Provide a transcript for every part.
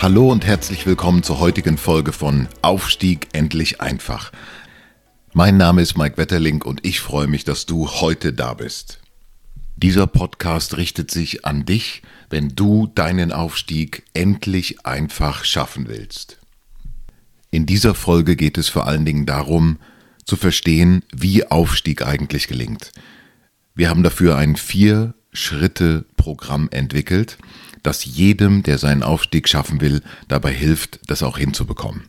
Hallo und herzlich willkommen zur heutigen Folge von Aufstieg endlich einfach. Mein Name ist Mike Wetterling und ich freue mich, dass du heute da bist. Dieser Podcast richtet sich an dich, wenn du deinen Aufstieg endlich einfach schaffen willst. In dieser Folge geht es vor allen Dingen darum, zu verstehen, wie Aufstieg eigentlich gelingt. Wir haben dafür ein Vier-Schritte-Programm entwickelt, das jedem, der seinen Aufstieg schaffen will, dabei hilft, das auch hinzubekommen.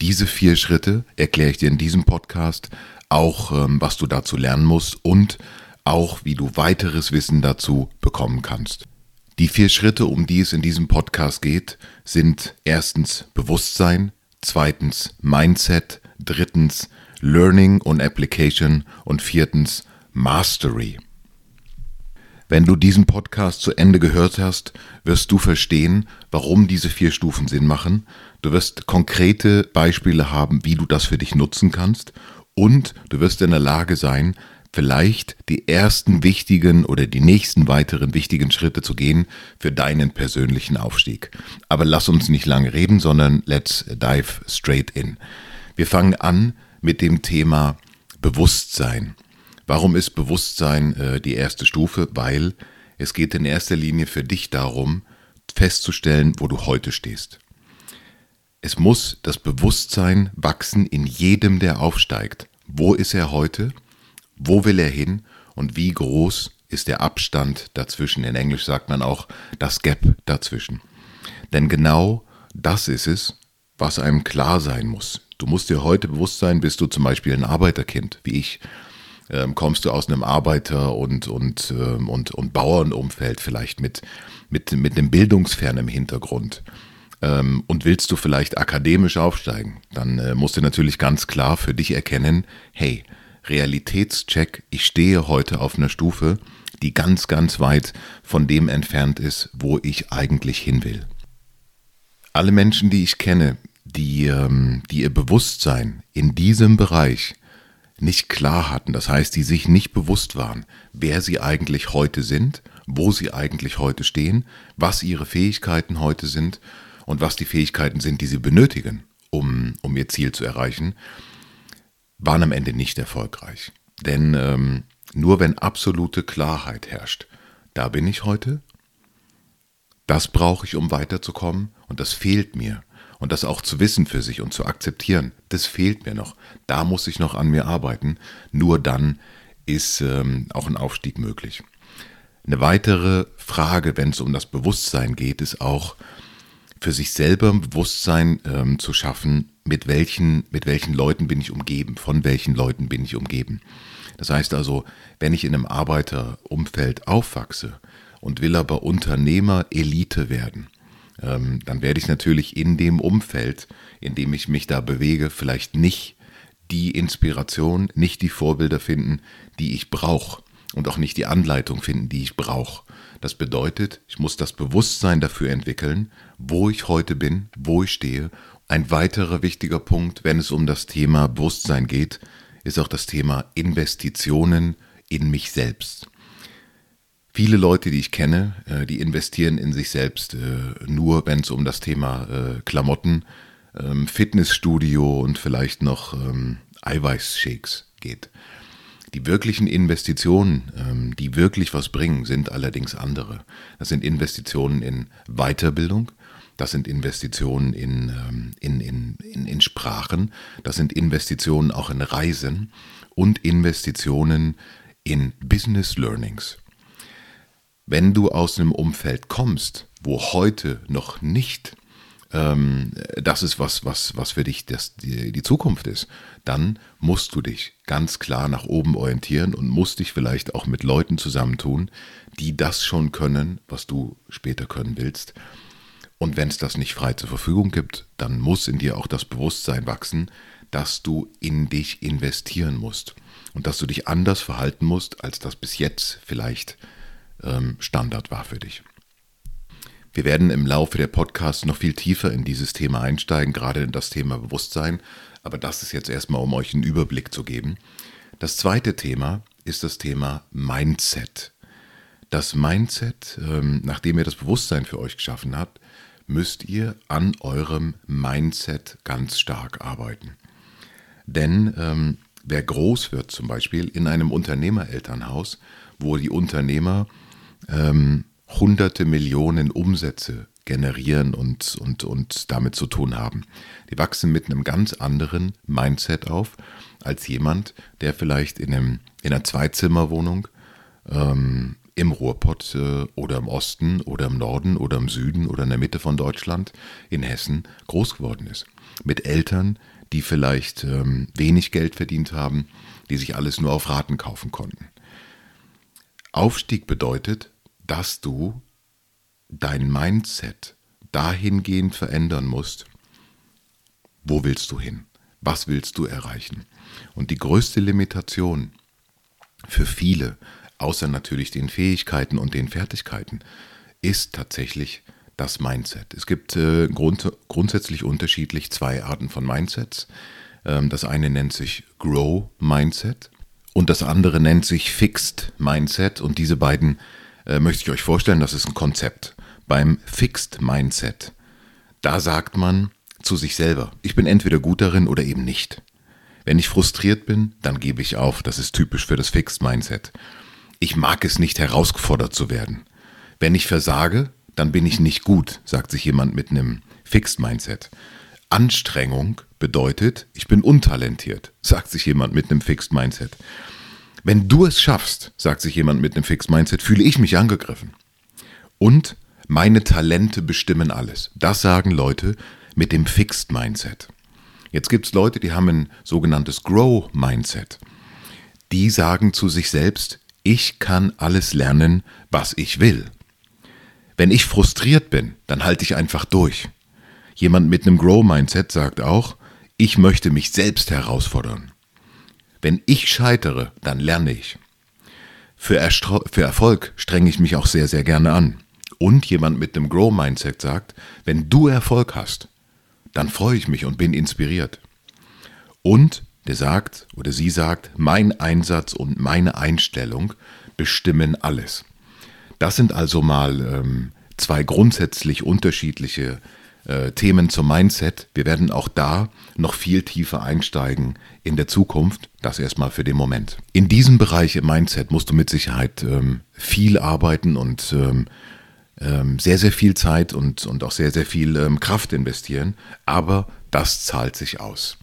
Diese vier Schritte erkläre ich dir in diesem Podcast, auch ähm, was du dazu lernen musst und auch wie du weiteres Wissen dazu bekommen kannst. Die vier Schritte, um die es in diesem Podcast geht, sind erstens Bewusstsein, zweitens Mindset, drittens Learning und Application und viertens Mastery. Wenn du diesen Podcast zu Ende gehört hast, wirst du verstehen, warum diese vier Stufen Sinn machen. Du wirst konkrete Beispiele haben, wie du das für dich nutzen kannst. Und du wirst in der Lage sein, vielleicht die ersten wichtigen oder die nächsten weiteren wichtigen Schritte zu gehen für deinen persönlichen Aufstieg. Aber lass uns nicht lange reden, sondern let's dive straight in. Wir fangen an mit dem Thema Bewusstsein. Warum ist Bewusstsein äh, die erste Stufe? Weil es geht in erster Linie für dich darum, festzustellen, wo du heute stehst. Es muss das Bewusstsein wachsen in jedem, der aufsteigt. Wo ist er heute? Wo will er hin? Und wie groß ist der Abstand dazwischen? In Englisch sagt man auch das Gap dazwischen. Denn genau das ist es, was einem klar sein muss. Du musst dir heute bewusst sein, bist du zum Beispiel ein Arbeiterkind, wie ich, ähm, kommst du aus einem Arbeiter- und, und, ähm, und, und Bauernumfeld vielleicht mit, mit, mit einem bildungsfernen Hintergrund ähm, und willst du vielleicht akademisch aufsteigen, dann äh, musst du natürlich ganz klar für dich erkennen, hey, Realitätscheck, ich stehe heute auf einer Stufe, die ganz, ganz weit von dem entfernt ist, wo ich eigentlich hin will. Alle Menschen, die ich kenne, die, ähm, die ihr Bewusstsein in diesem Bereich nicht klar hatten, das heißt, die sich nicht bewusst waren, wer sie eigentlich heute sind, wo sie eigentlich heute stehen, was ihre Fähigkeiten heute sind und was die Fähigkeiten sind, die sie benötigen, um, um ihr Ziel zu erreichen, waren am Ende nicht erfolgreich. Denn ähm, nur wenn absolute Klarheit herrscht, da bin ich heute, das brauche ich, um weiterzukommen und das fehlt mir und das auch zu wissen für sich und zu akzeptieren, das fehlt mir noch. Da muss ich noch an mir arbeiten. Nur dann ist ähm, auch ein Aufstieg möglich. Eine weitere Frage, wenn es um das Bewusstsein geht, ist auch für sich selber ein Bewusstsein ähm, zu schaffen, mit welchen, mit welchen Leuten bin ich umgeben, von welchen Leuten bin ich umgeben. Das heißt also, wenn ich in einem Arbeiterumfeld aufwachse und will aber Unternehmer Elite werden, ähm, dann werde ich natürlich in dem Umfeld, in dem ich mich da bewege, vielleicht nicht die Inspiration, nicht die Vorbilder finden, die ich brauche und auch nicht die Anleitung finden, die ich brauche. Das bedeutet, ich muss das Bewusstsein dafür entwickeln, wo ich heute bin, wo ich stehe. Ein weiterer wichtiger Punkt, wenn es um das Thema Bewusstsein geht, ist auch das Thema Investitionen in mich selbst. Viele Leute, die ich kenne, äh, die investieren in sich selbst, äh, nur wenn es um das Thema äh, Klamotten, ähm, Fitnessstudio und vielleicht noch ähm, Eiweißshakes geht. Die wirklichen Investitionen, ähm, die wirklich was bringen, sind allerdings andere. Das sind Investitionen in Weiterbildung, das sind Investitionen in, in, in, in, in Sprachen, das sind Investitionen auch in Reisen und Investitionen in Business Learnings. Wenn du aus einem Umfeld kommst, wo heute noch nicht ähm, das ist was, was, was für dich das, die, die Zukunft ist, dann musst du dich ganz klar nach oben orientieren und musst dich vielleicht auch mit Leuten zusammentun, die das schon können, was du später können willst. Und wenn es das nicht frei zur Verfügung gibt, dann muss in dir auch das Bewusstsein wachsen, dass du in dich investieren musst und dass du dich anders verhalten musst, als das bis jetzt vielleicht ähm, Standard war für dich. Wir werden im Laufe der Podcasts noch viel tiefer in dieses Thema einsteigen, gerade in das Thema Bewusstsein, aber das ist jetzt erstmal, um euch einen Überblick zu geben. Das zweite Thema ist das Thema Mindset. Das Mindset, ähm, nachdem ihr das Bewusstsein für euch geschaffen habt, müsst ihr an eurem Mindset ganz stark arbeiten. Denn ähm, wer groß wird, zum Beispiel in einem Unternehmerelternhaus, wo die Unternehmer ähm, hunderte Millionen Umsätze generieren und, und, und damit zu tun haben. Die wachsen mit einem ganz anderen Mindset auf als jemand, der vielleicht in, einem, in einer Zweizimmerwohnung ähm, im Ruhrpott äh, oder im Osten oder im Norden oder im Süden oder in der Mitte von Deutschland, in Hessen, groß geworden ist. Mit Eltern, die vielleicht ähm, wenig Geld verdient haben, die sich alles nur auf Raten kaufen konnten. Aufstieg bedeutet, dass du dein Mindset dahingehend verändern musst, wo willst du hin? Was willst du erreichen? Und die größte Limitation für viele, außer natürlich den Fähigkeiten und den Fertigkeiten, ist tatsächlich das Mindset. Es gibt äh, grund grundsätzlich unterschiedlich zwei Arten von Mindsets. Ähm, das eine nennt sich Grow Mindset und das andere nennt sich Fixed Mindset. Und diese beiden äh, möchte ich euch vorstellen, das ist ein Konzept. Beim Fixed Mindset, da sagt man zu sich selber, ich bin entweder gut darin oder eben nicht. Wenn ich frustriert bin, dann gebe ich auf. Das ist typisch für das Fixed Mindset. Ich mag es nicht, herausgefordert zu werden. Wenn ich versage, dann bin ich nicht gut, sagt sich jemand mit einem Fixed Mindset. Anstrengung bedeutet, ich bin untalentiert, sagt sich jemand mit einem Fixed Mindset. Wenn du es schaffst, sagt sich jemand mit einem Fixed Mindset, fühle ich mich angegriffen. Und meine Talente bestimmen alles. Das sagen Leute mit dem Fixed Mindset. Jetzt gibt es Leute, die haben ein sogenanntes Grow Mindset. Die sagen zu sich selbst, ich kann alles lernen, was ich will. Wenn ich frustriert bin, dann halte ich einfach durch. Jemand mit einem Grow Mindset sagt auch, ich möchte mich selbst herausfordern. Wenn ich scheitere, dann lerne ich. Für, für Erfolg strenge ich mich auch sehr, sehr gerne an. Und jemand mit dem Grow-Mindset sagt, wenn du Erfolg hast, dann freue ich mich und bin inspiriert. Und der sagt oder sie sagt, mein Einsatz und meine Einstellung bestimmen alles. Das sind also mal ähm, zwei grundsätzlich unterschiedliche äh, Themen zum Mindset. Wir werden auch da noch viel tiefer einsteigen in der Zukunft. Das erstmal für den Moment. In diesem Bereich im Mindset musst du mit Sicherheit ähm, viel arbeiten und ähm, ähm, sehr, sehr viel Zeit und, und auch sehr, sehr viel ähm, Kraft investieren. Aber das zahlt sich aus.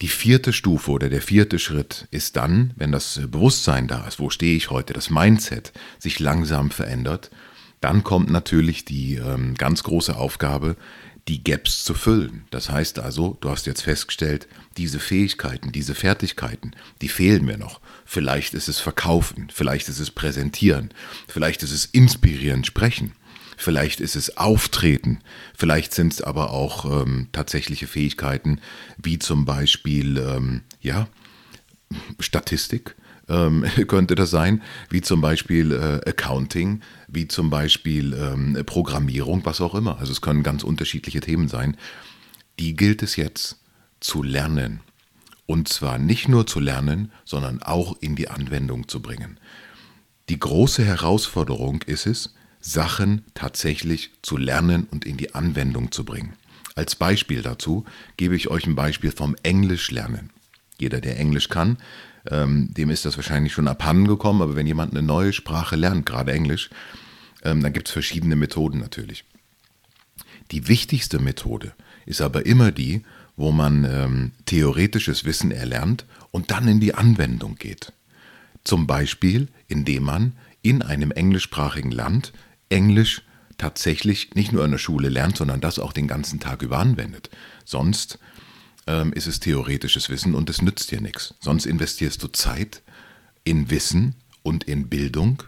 Die vierte Stufe oder der vierte Schritt ist dann, wenn das Bewusstsein da ist, wo stehe ich heute, das Mindset sich langsam verändert dann kommt natürlich die ähm, ganz große Aufgabe, die Gaps zu füllen. Das heißt also, du hast jetzt festgestellt, diese Fähigkeiten, diese Fertigkeiten, die fehlen mir noch. Vielleicht ist es Verkaufen, vielleicht ist es Präsentieren, vielleicht ist es Inspirieren, Sprechen, vielleicht ist es Auftreten, vielleicht sind es aber auch ähm, tatsächliche Fähigkeiten, wie zum Beispiel, ähm, ja, Statistik, ähm, könnte das sein, wie zum Beispiel äh, Accounting, wie zum Beispiel ähm, Programmierung, was auch immer. Also es können ganz unterschiedliche Themen sein. Die gilt es jetzt zu lernen. Und zwar nicht nur zu lernen, sondern auch in die Anwendung zu bringen. Die große Herausforderung ist es, Sachen tatsächlich zu lernen und in die Anwendung zu bringen. Als Beispiel dazu gebe ich euch ein Beispiel vom Englisch lernen. Jeder, der Englisch kann, ähm, dem ist das wahrscheinlich schon abhanden gekommen, aber wenn jemand eine neue Sprache lernt, gerade Englisch, ähm, dann gibt es verschiedene Methoden natürlich. Die wichtigste Methode ist aber immer die, wo man ähm, theoretisches Wissen erlernt und dann in die Anwendung geht. Zum Beispiel, indem man in einem englischsprachigen Land Englisch tatsächlich nicht nur in der Schule lernt, sondern das auch den ganzen Tag über anwendet. Sonst ähm, ist es theoretisches Wissen und es nützt dir nichts. Sonst investierst du Zeit in Wissen und in Bildung,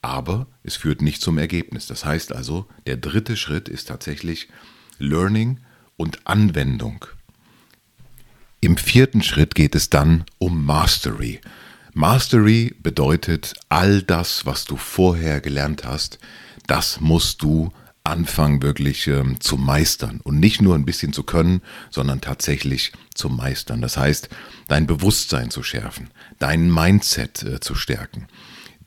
aber es führt nicht zum Ergebnis. Das heißt also, der dritte Schritt ist tatsächlich Learning und Anwendung. Im vierten Schritt geht es dann um Mastery. Mastery bedeutet, all das, was du vorher gelernt hast, das musst du anfangen wirklich ähm, zu meistern und nicht nur ein bisschen zu können, sondern tatsächlich zu meistern. Das heißt, dein Bewusstsein zu schärfen, dein Mindset äh, zu stärken.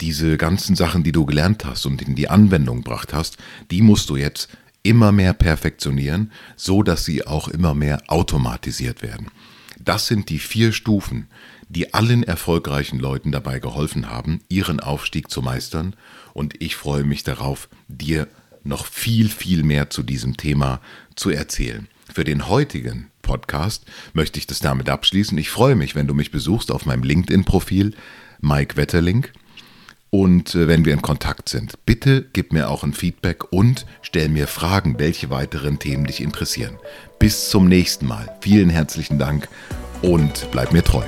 Diese ganzen Sachen, die du gelernt hast und in die Anwendung gebracht hast, die musst du jetzt immer mehr perfektionieren, so dass sie auch immer mehr automatisiert werden. Das sind die vier Stufen, die allen erfolgreichen Leuten dabei geholfen haben, ihren Aufstieg zu meistern. Und ich freue mich darauf, dir noch viel, viel mehr zu diesem Thema zu erzählen. Für den heutigen Podcast möchte ich das damit abschließen. Ich freue mich, wenn du mich besuchst auf meinem LinkedIn-Profil Mike Wetterling und äh, wenn wir in Kontakt sind. Bitte gib mir auch ein Feedback und stell mir Fragen, welche weiteren Themen dich interessieren. Bis zum nächsten Mal. Vielen herzlichen Dank und bleib mir treu.